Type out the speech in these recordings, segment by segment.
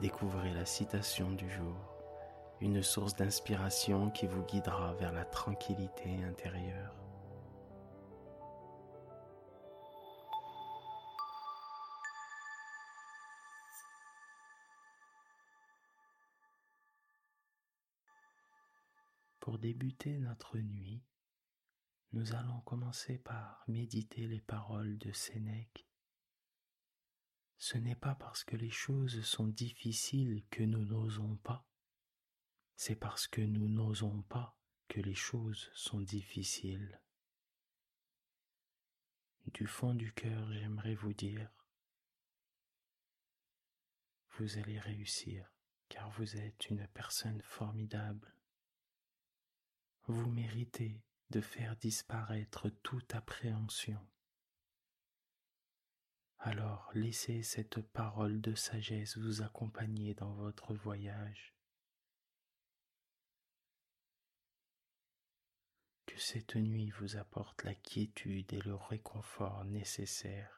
découvrez la citation du jour, une source d'inspiration qui vous guidera vers la tranquillité intérieure. Pour débuter notre nuit, nous allons commencer par méditer les paroles de Sénèque. Ce n'est pas parce que les choses sont difficiles que nous n'osons pas, c'est parce que nous n'osons pas que les choses sont difficiles. Du fond du cœur, j'aimerais vous dire, vous allez réussir, car vous êtes une personne formidable. Vous méritez de faire disparaître toute appréhension. Alors laissez cette parole de sagesse vous accompagner dans votre voyage. Que cette nuit vous apporte la quiétude et le réconfort nécessaires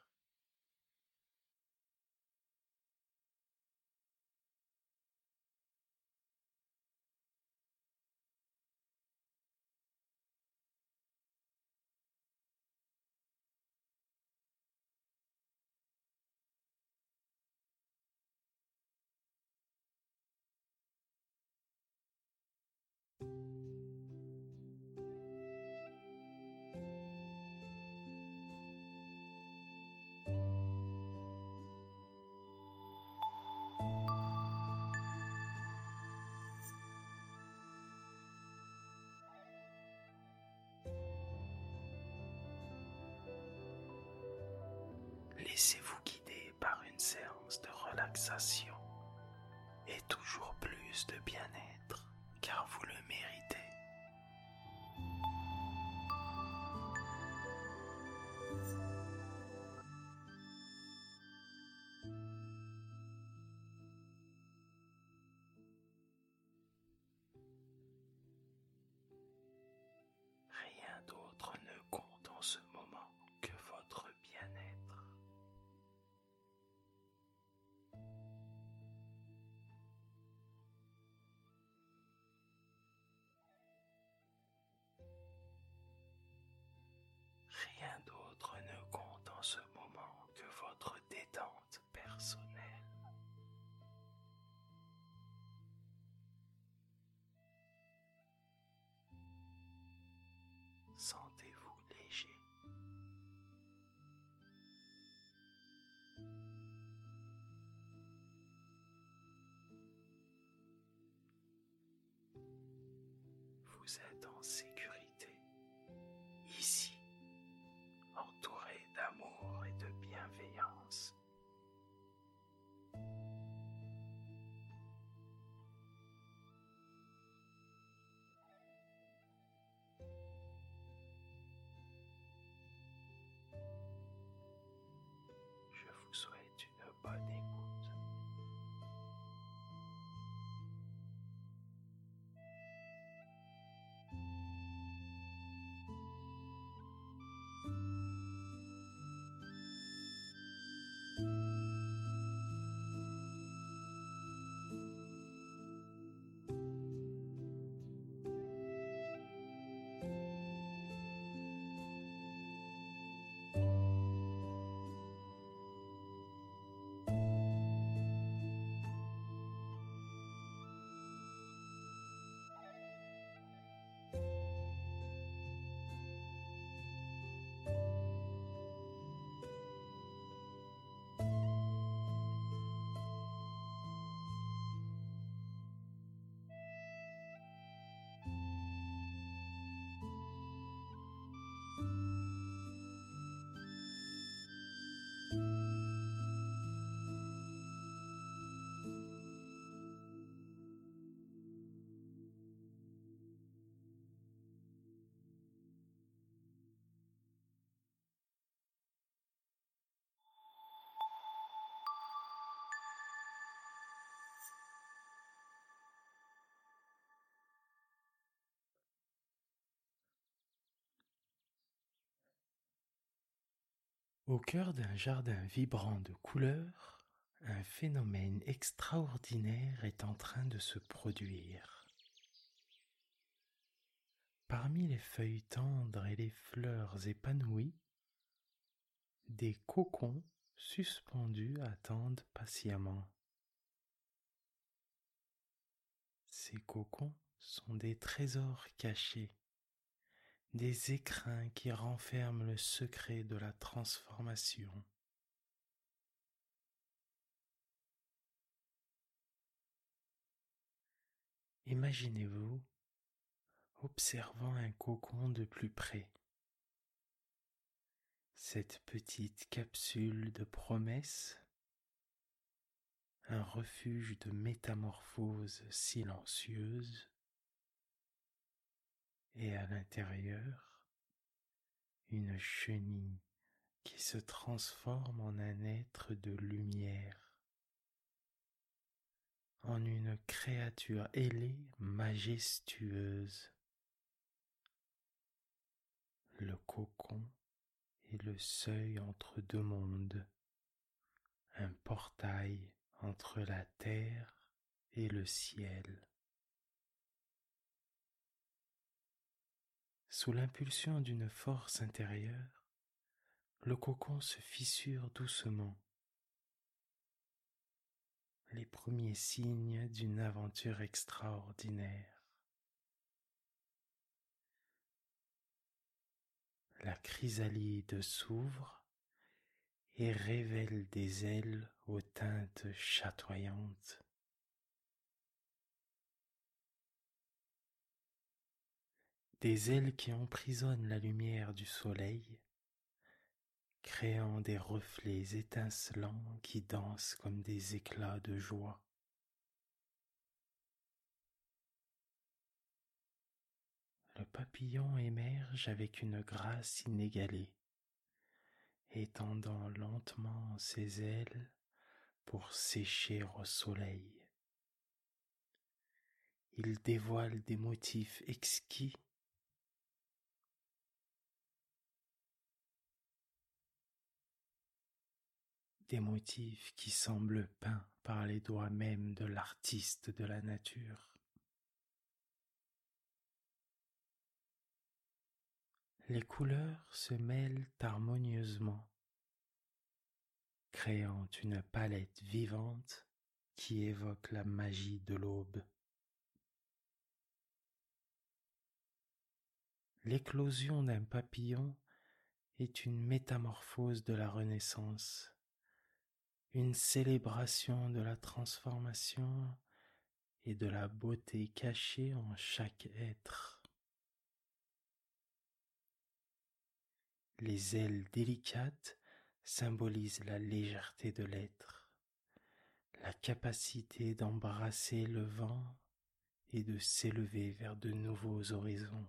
de bien-être Vous êtes en sécurité, Au cœur d'un jardin vibrant de couleurs, un phénomène extraordinaire est en train de se produire. Parmi les feuilles tendres et les fleurs épanouies, des cocons suspendus attendent patiemment. Ces cocons sont des trésors cachés, des écrins qui renferment le secret de la transformation. Imaginez-vous observant un cocon de plus près. Cette petite capsule de promesses, un refuge de métamorphose silencieuse, et à l'intérieur, une chenille qui se transforme en un être de lumière, en une créature ailée majestueuse. Le cocon est le seuil entre deux mondes, un portail entre la terre et le ciel. Sous l'impulsion d'une force intérieure, le cocon se fissure doucement. Les premiers signes d'une aventure extraordinaire. La chrysalide s'ouvre et révèle des ailes aux teintes chatoyantes. Des ailes qui emprisonnent la lumière du soleil, créant des reflets étincelants qui dansent comme des éclats de joie. Le papillon émerge avec une grâce inégalée, étendant lentement ses ailes pour sécher au soleil. Il dévoile des motifs exquis des motifs qui semblent peints par les doigts mêmes de l'artiste de la nature. Les couleurs se mêlent harmonieusement, créant une palette vivante qui évoque la magie de l'aube. L'éclosion d'un papillon est une métamorphose de la Renaissance une célébration de la transformation et de la beauté cachée en chaque être. Les ailes délicates symbolisent la légèreté de l'être, la capacité d'embrasser le vent et de s'élever vers de nouveaux horizons.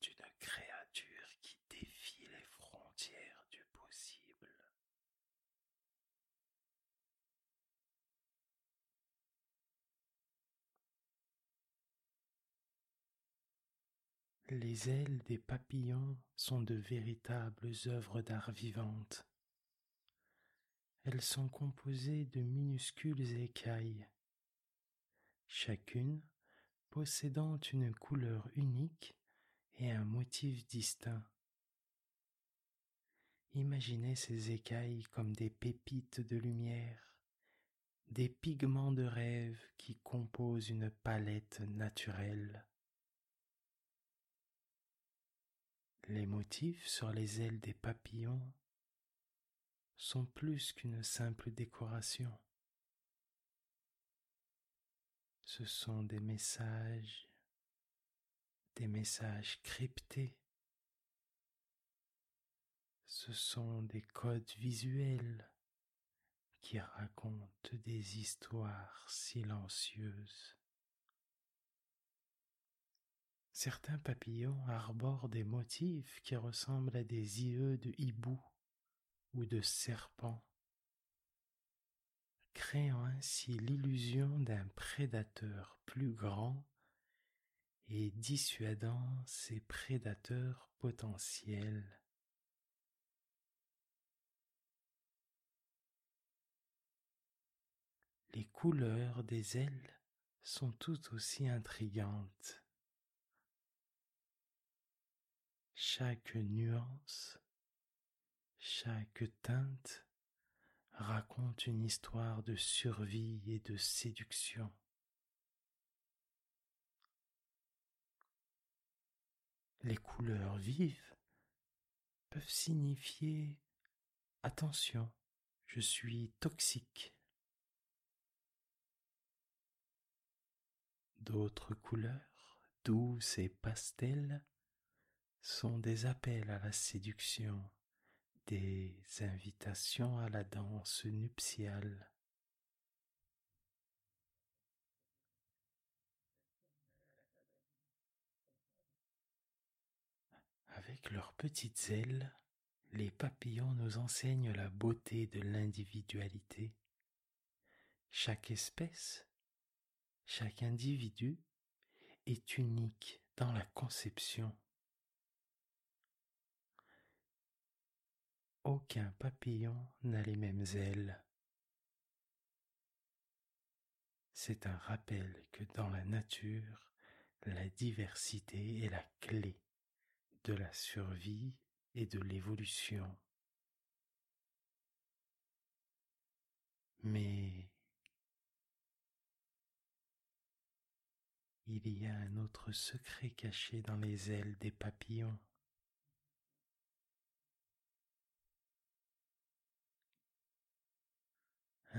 d'une créature qui défie les frontières du possible. Les ailes des papillons sont de véritables œuvres d'art vivantes. Elles sont composées de minuscules écailles, chacune possédant une couleur unique et un motif distinct. Imaginez ces écailles comme des pépites de lumière, des pigments de rêve qui composent une palette naturelle. Les motifs sur les ailes des papillons sont plus qu'une simple décoration. Ce sont des messages des messages cryptés. Ce sont des codes visuels qui racontent des histoires silencieuses. Certains papillons arborent des motifs qui ressemblent à des yeux de hibou ou de serpent. créant ainsi l'illusion d'un prédateur plus grand et dissuadant ses prédateurs potentiels. Les couleurs des ailes sont tout aussi intrigantes. Chaque nuance, chaque teinte raconte une histoire de survie et de séduction. Les couleurs vives peuvent signifier attention, je suis toxique. D'autres couleurs, douces et pastels, sont des appels à la séduction, des invitations à la danse nuptiale. Avec leurs petites ailes, les papillons nous enseignent la beauté de l'individualité. Chaque espèce, chaque individu est unique dans la conception. Aucun papillon n'a les mêmes ailes. C'est un rappel que dans la nature, la diversité est la clé de la survie et de l'évolution. Mais il y a un autre secret caché dans les ailes des papillons.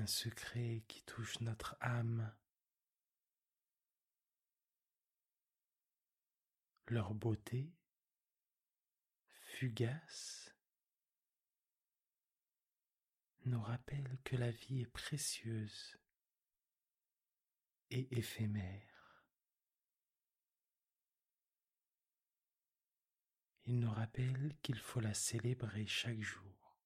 Secret qui touche notre âme. Leur beauté fugace nous rappelle que la vie est précieuse et éphémère. Il nous rappelle qu'il faut la célébrer chaque jour.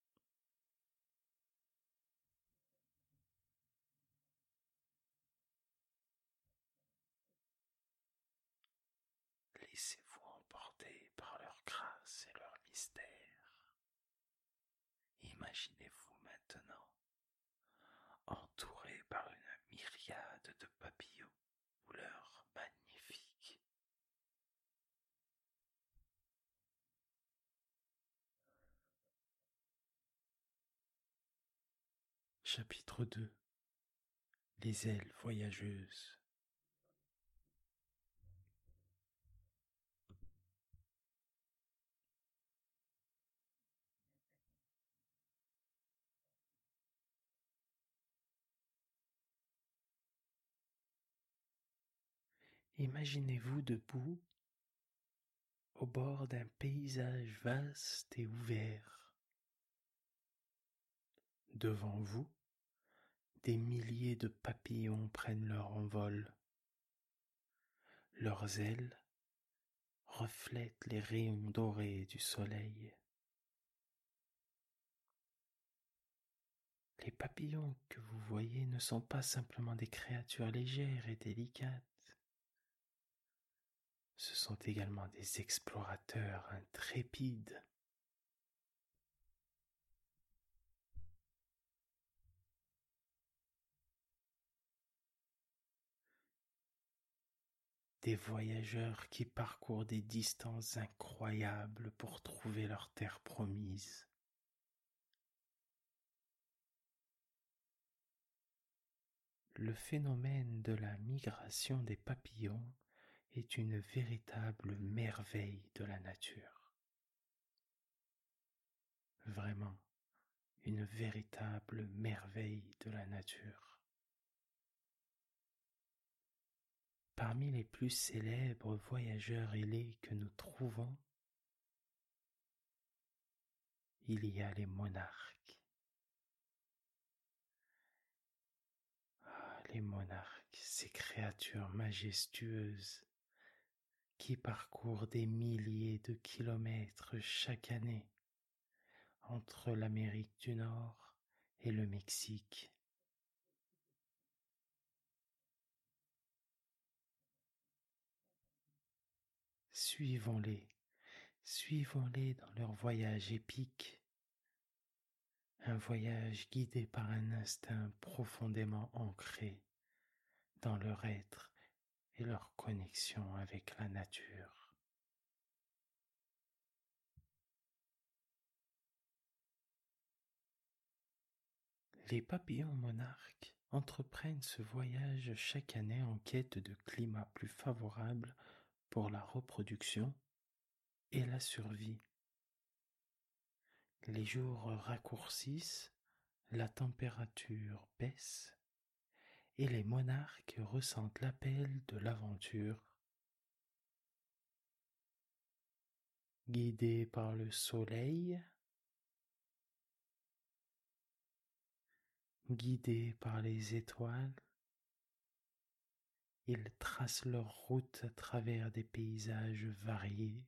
Laissez-vous emporter par leur grâce et leur Imaginez-vous maintenant entouré par une myriade de papillons couleurs magnifiques. Chapitre 2 Les ailes voyageuses Imaginez-vous debout au bord d'un paysage vaste et ouvert. Devant vous, des milliers de papillons prennent leur envol. Leurs ailes reflètent les rayons dorés du soleil. Les papillons que vous voyez ne sont pas simplement des créatures légères et délicates ce sont également des explorateurs intrépides. Des voyageurs qui parcourent des distances incroyables pour trouver leur terre promise. Le phénomène de la migration des papillons est une véritable merveille de la nature. Vraiment, une véritable merveille de la nature. Parmi les plus célèbres voyageurs ailés que nous trouvons, il y a les monarques. Ah, les monarques, ces créatures majestueuses qui parcourt des milliers de kilomètres chaque année entre l'Amérique du Nord et le Mexique. Suivons-les, suivons-les dans leur voyage épique, un voyage guidé par un instinct profondément ancré dans leur être et leur connexion avec la nature. Les papillons monarques entreprennent ce voyage chaque année en quête de climats plus favorables pour la reproduction et la survie. Les jours raccourcissent, la température baisse et les monarques ressentent l'appel de l'aventure. Guidés par le soleil, guidés par les étoiles, ils tracent leur route à travers des paysages variés,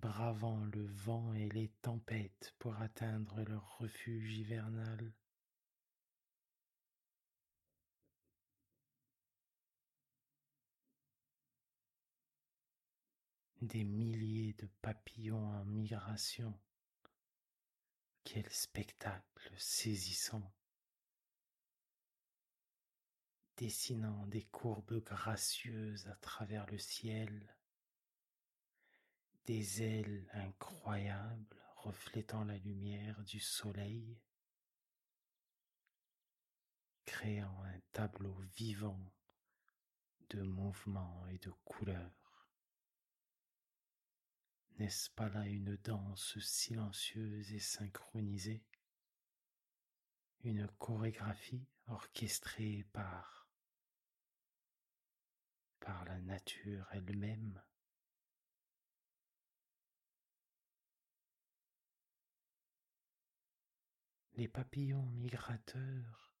bravant le vent et les tempêtes pour atteindre leur refuge hivernal. Des milliers de papillons en migration. Quel spectacle saisissant dessinant des courbes gracieuses à travers le ciel, des ailes incroyables reflétant la lumière du soleil, créant un tableau vivant de mouvements et de couleurs. N'est-ce pas là une danse silencieuse et synchronisée, une chorégraphie orchestrée par par la nature elle-même. Les papillons migrateurs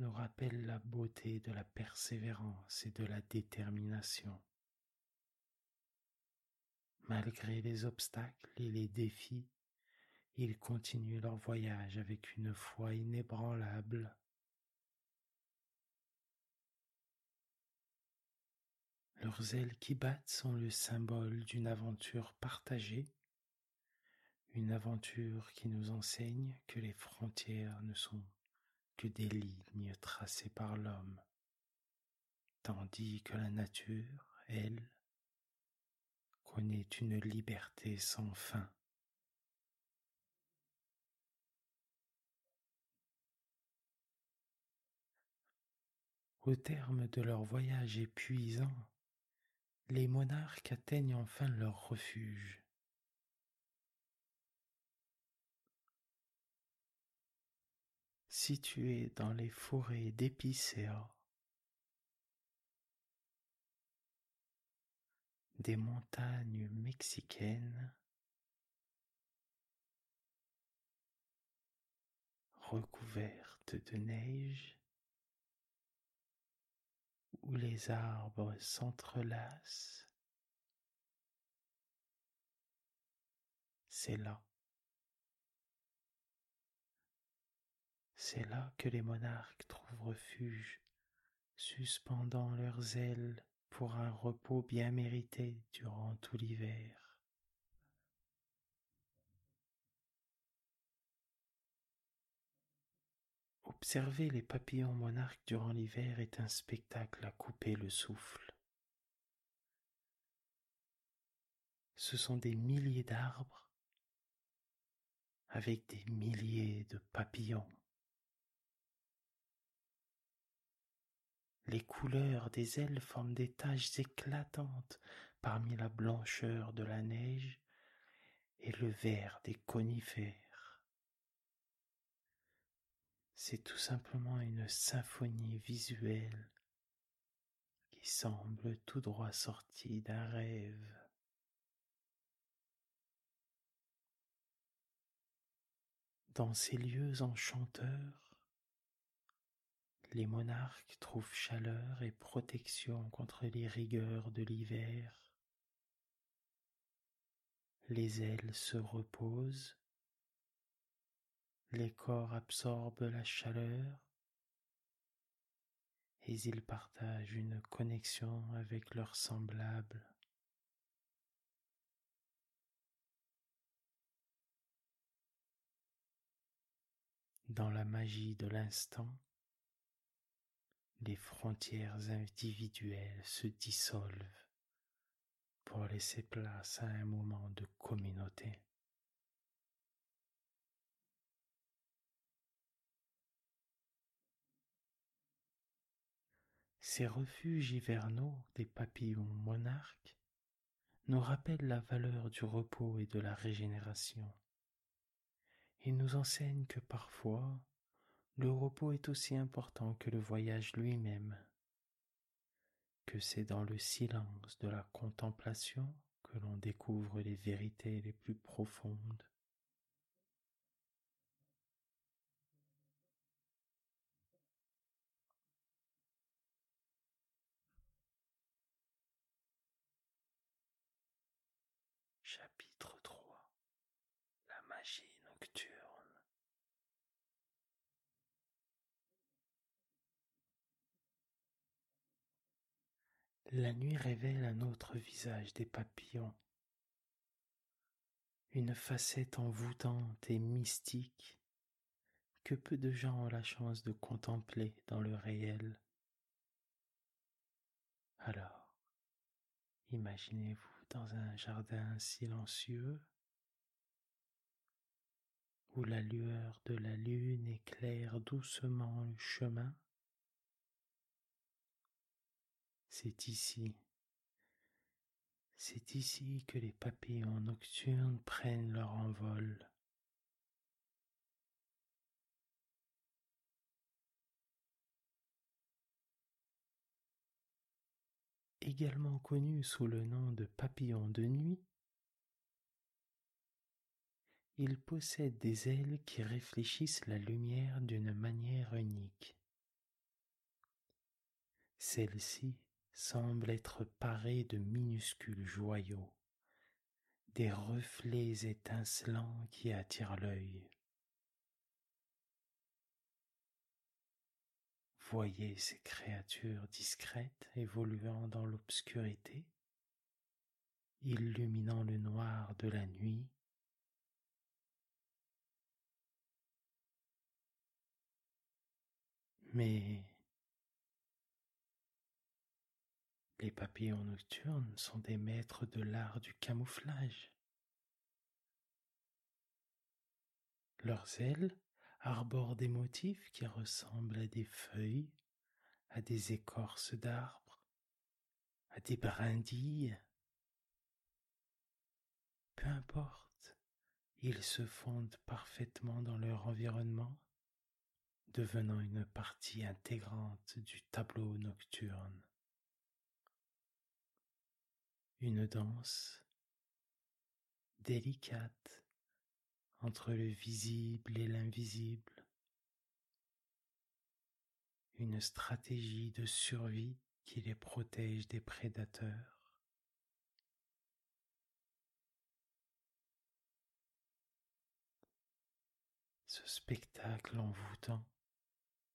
nous rappellent la beauté de la persévérance et de la détermination. Malgré les obstacles et les défis, ils continuent leur voyage avec une foi inébranlable Leurs ailes qui battent sont le symbole d'une aventure partagée, une aventure qui nous enseigne que les frontières ne sont que des lignes tracées par l'homme, tandis que la nature, elle, connaît une liberté sans fin. Au terme de leur voyage épuisant, les monarques atteignent enfin leur refuge. Situé dans les forêts d'épicéa, des montagnes mexicaines, recouvertes de neige, où les arbres s'entrelacent, c'est là. C'est là que les monarques trouvent refuge, suspendant leurs ailes pour un repos bien mérité durant tout l'hiver. Observer les papillons monarques durant l'hiver est un spectacle à couper le souffle. Ce sont des milliers d'arbres avec des milliers de papillons. Les couleurs des ailes forment des taches éclatantes parmi la blancheur de la neige et le vert des conifères. C'est tout simplement une symphonie visuelle qui semble tout droit sortie d'un rêve. Dans ces lieux enchanteurs, les monarques trouvent chaleur et protection contre les rigueurs de l'hiver. Les ailes se reposent les corps absorbent la chaleur et ils partagent une connexion avec leurs semblables. Dans la magie de l'instant, les frontières individuelles se dissolvent pour laisser place à un moment de communauté. Ces refuges hivernaux des papillons monarques nous rappellent la valeur du repos et de la régénération. Ils nous enseignent que parfois le repos est aussi important que le voyage lui-même, que c'est dans le silence de la contemplation que l'on découvre les vérités les plus profondes. Chapitre 3 La magie nocturne La nuit révèle un autre visage des papillons, une facette envoûtante et mystique que peu de gens ont la chance de contempler dans le réel. Alors, imaginez-vous dans un jardin silencieux où la lueur de la lune éclaire doucement le chemin c'est ici, c'est ici que les papillons nocturnes prennent leur envol. Également connus sous le nom de papillons de nuit, ils possèdent des ailes qui réfléchissent la lumière d'une manière unique. Celles-ci semble être paré de minuscules joyaux, des reflets étincelants qui attirent l'œil. Voyez ces créatures discrètes évoluant dans l'obscurité, illuminant le noir de la nuit. Mais Les papillons nocturnes sont des maîtres de l'art du camouflage. Leurs ailes arborent des motifs qui ressemblent à des feuilles, à des écorces d'arbres, à des brindilles. Peu importe, ils se fondent parfaitement dans leur environnement, devenant une partie intégrante du tableau nocturne une danse délicate entre le visible et l'invisible, une stratégie de survie qui les protège des prédateurs. Ce spectacle envoûtant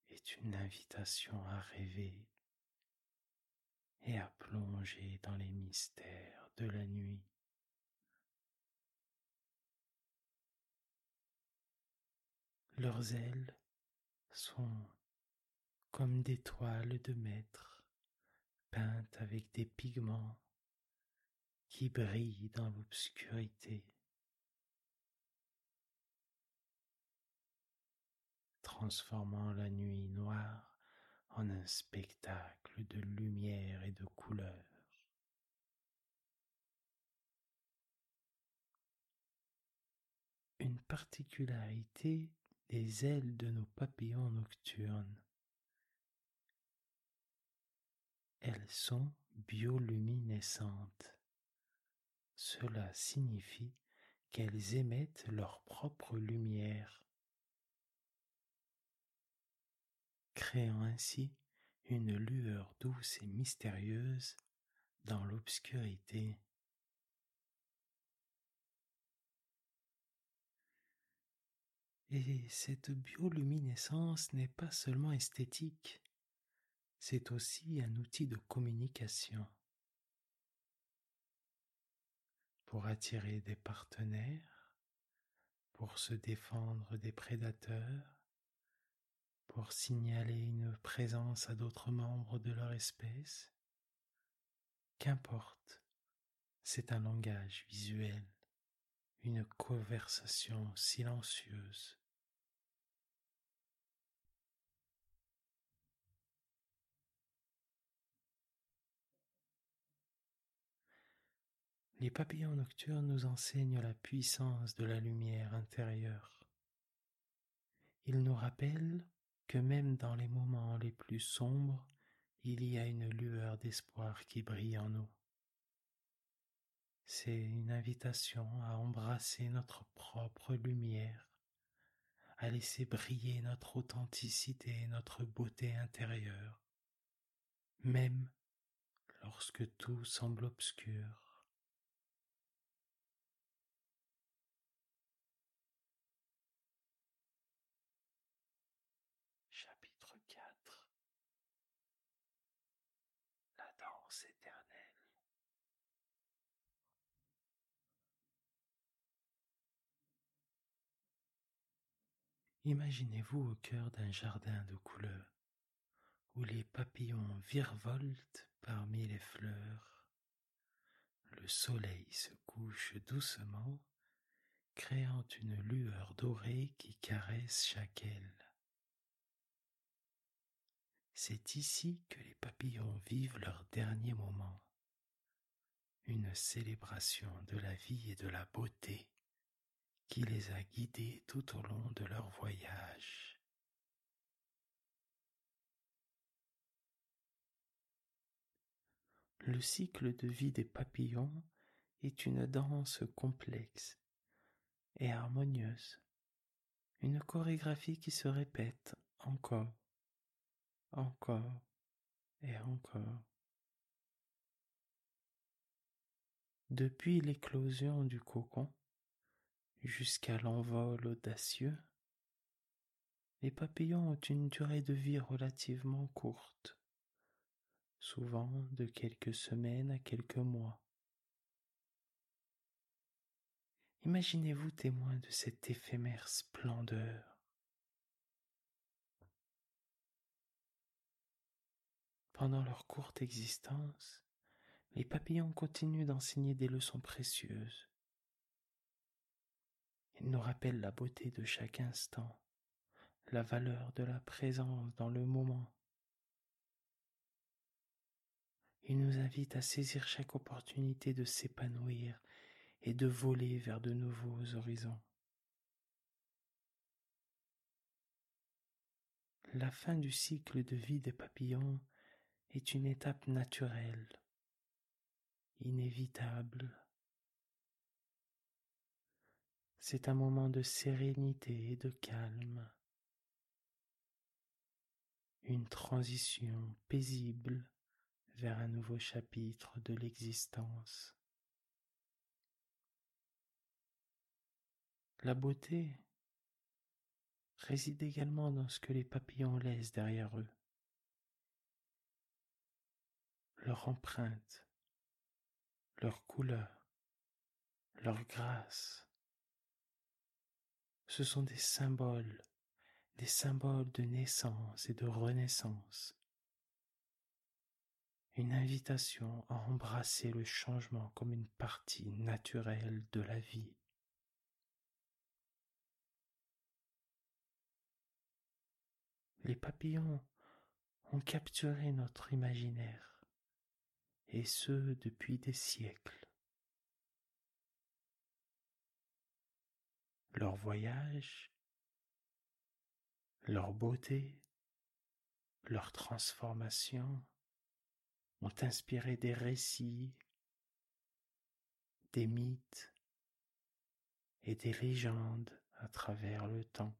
est une invitation à rêver et à plonger dans les mystères de la nuit. Leurs ailes sont comme des toiles de maître peintes avec des pigments qui brillent dans l'obscurité, transformant la nuit noire en un spectacle de lumière et de couleurs. Une particularité des ailes de nos papillons nocturnes. Elles sont bioluminescentes. Cela signifie qu'elles émettent leur propre lumière créant ainsi une lueur douce et mystérieuse dans l'obscurité. Et cette bioluminescence n'est pas seulement esthétique, c'est aussi un outil de communication. Pour attirer des partenaires, pour se défendre des prédateurs, pour signaler une présence à d'autres membres de leur espèce. Qu'importe, c'est un langage visuel, une conversation silencieuse. Les papillons nocturnes nous enseignent la puissance de la lumière intérieure. Ils nous rappellent même dans les moments les plus sombres, il y a une lueur d'espoir qui brille en nous. C'est une invitation à embrasser notre propre lumière, à laisser briller notre authenticité et notre beauté intérieure, même lorsque tout semble obscur. Imaginez-vous au cœur d'un jardin de couleurs, où les papillons virevoltent parmi les fleurs. Le soleil se couche doucement, créant une lueur dorée qui caresse chaque aile. C'est ici que les papillons vivent leur dernier moment, une célébration de la vie et de la beauté qui les a guidés tout au long de leur voyage. Le cycle de vie des papillons est une danse complexe et harmonieuse, une chorégraphie qui se répète encore, encore et encore. Depuis l'éclosion du cocon, jusqu'à l'envol audacieux, les papillons ont une durée de vie relativement courte, souvent de quelques semaines à quelques mois. Imaginez-vous témoin de cette éphémère splendeur. Pendant leur courte existence, les papillons continuent d'enseigner des leçons précieuses il nous rappelle la beauté de chaque instant, la valeur de la présence dans le moment. Il nous invite à saisir chaque opportunité de s'épanouir et de voler vers de nouveaux horizons. La fin du cycle de vie des papillons est une étape naturelle, inévitable, c'est un moment de sérénité et de calme, une transition paisible vers un nouveau chapitre de l'existence. La beauté réside également dans ce que les papillons laissent derrière eux, leur empreinte, leur couleur, leur grâce, ce sont des symboles, des symboles de naissance et de renaissance. Une invitation à embrasser le changement comme une partie naturelle de la vie. Les papillons ont capturé notre imaginaire, et ce depuis des siècles. Leur voyage, leur beauté, leur transformation ont inspiré des récits, des mythes et des légendes à travers le temps.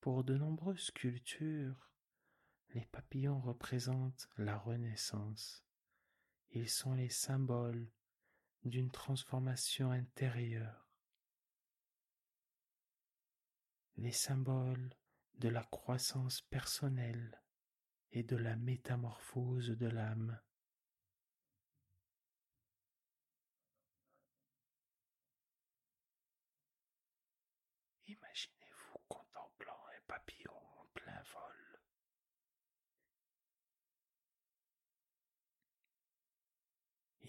Pour de nombreuses cultures, les papillons représentent la renaissance, ils sont les symboles d'une transformation intérieure, les symboles de la croissance personnelle et de la métamorphose de l'âme. papillons en plein vol.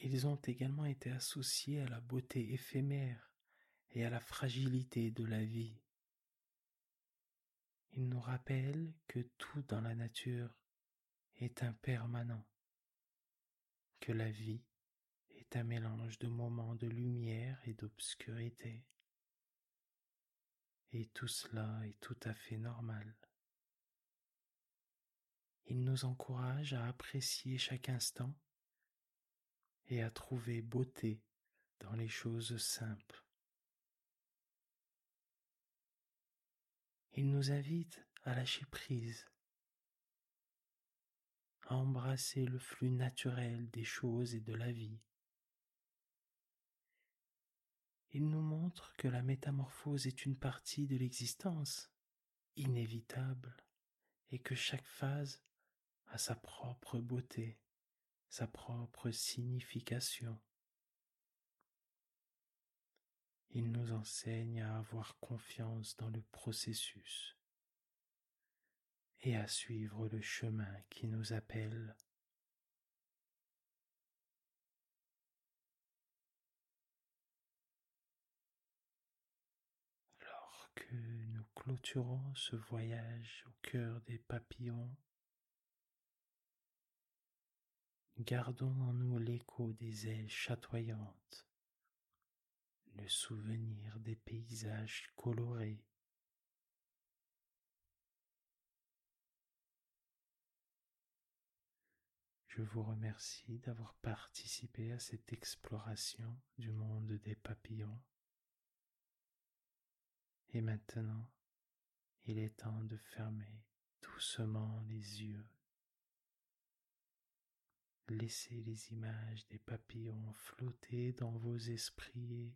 Ils ont également été associés à la beauté éphémère et à la fragilité de la vie. Ils nous rappellent que tout dans la nature est impermanent, que la vie est un mélange de moments de lumière et d'obscurité. Et tout cela est tout à fait normal. Il nous encourage à apprécier chaque instant et à trouver beauté dans les choses simples. Il nous invite à lâcher prise, à embrasser le flux naturel des choses et de la vie. Il nous montre que la métamorphose est une partie de l'existence, inévitable, et que chaque phase a sa propre beauté, sa propre signification. Il nous enseigne à avoir confiance dans le processus et à suivre le chemin qui nous appelle. Alors que nous clôturons ce voyage au cœur des papillons, gardons en nous l'écho des ailes chatoyantes le souvenir des paysages colorés. Je vous remercie d'avoir participé à cette exploration du monde des papillons. Et maintenant, il est temps de fermer doucement les yeux. Laissez les images des papillons flotter dans vos esprits